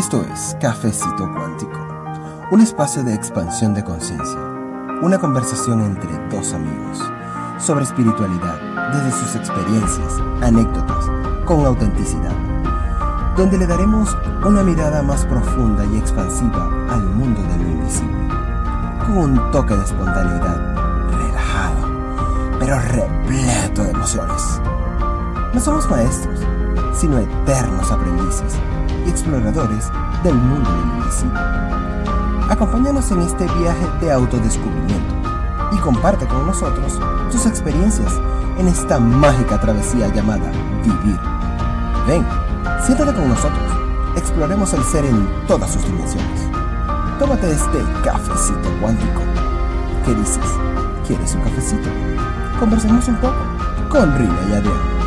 Esto es Cafecito Cuántico, un espacio de expansión de conciencia, una conversación entre dos amigos sobre espiritualidad desde sus experiencias, anécdotas, con autenticidad, donde le daremos una mirada más profunda y expansiva al mundo de lo invisible, con un toque de espontaneidad, relajado, pero repleto de emociones. No somos maestros, sino eternos aprendices exploradores del mundo invisible. Acompáñanos en este viaje de autodescubrimiento y comparte con nosotros tus experiencias en esta mágica travesía llamada vivir. Ven, siéntate con nosotros, exploremos el ser en todas sus dimensiones. Tómate este cafecito cuántico. ¿Qué dices? ¿Quieres un cafecito? Conversemos un poco con Rina y Adrián.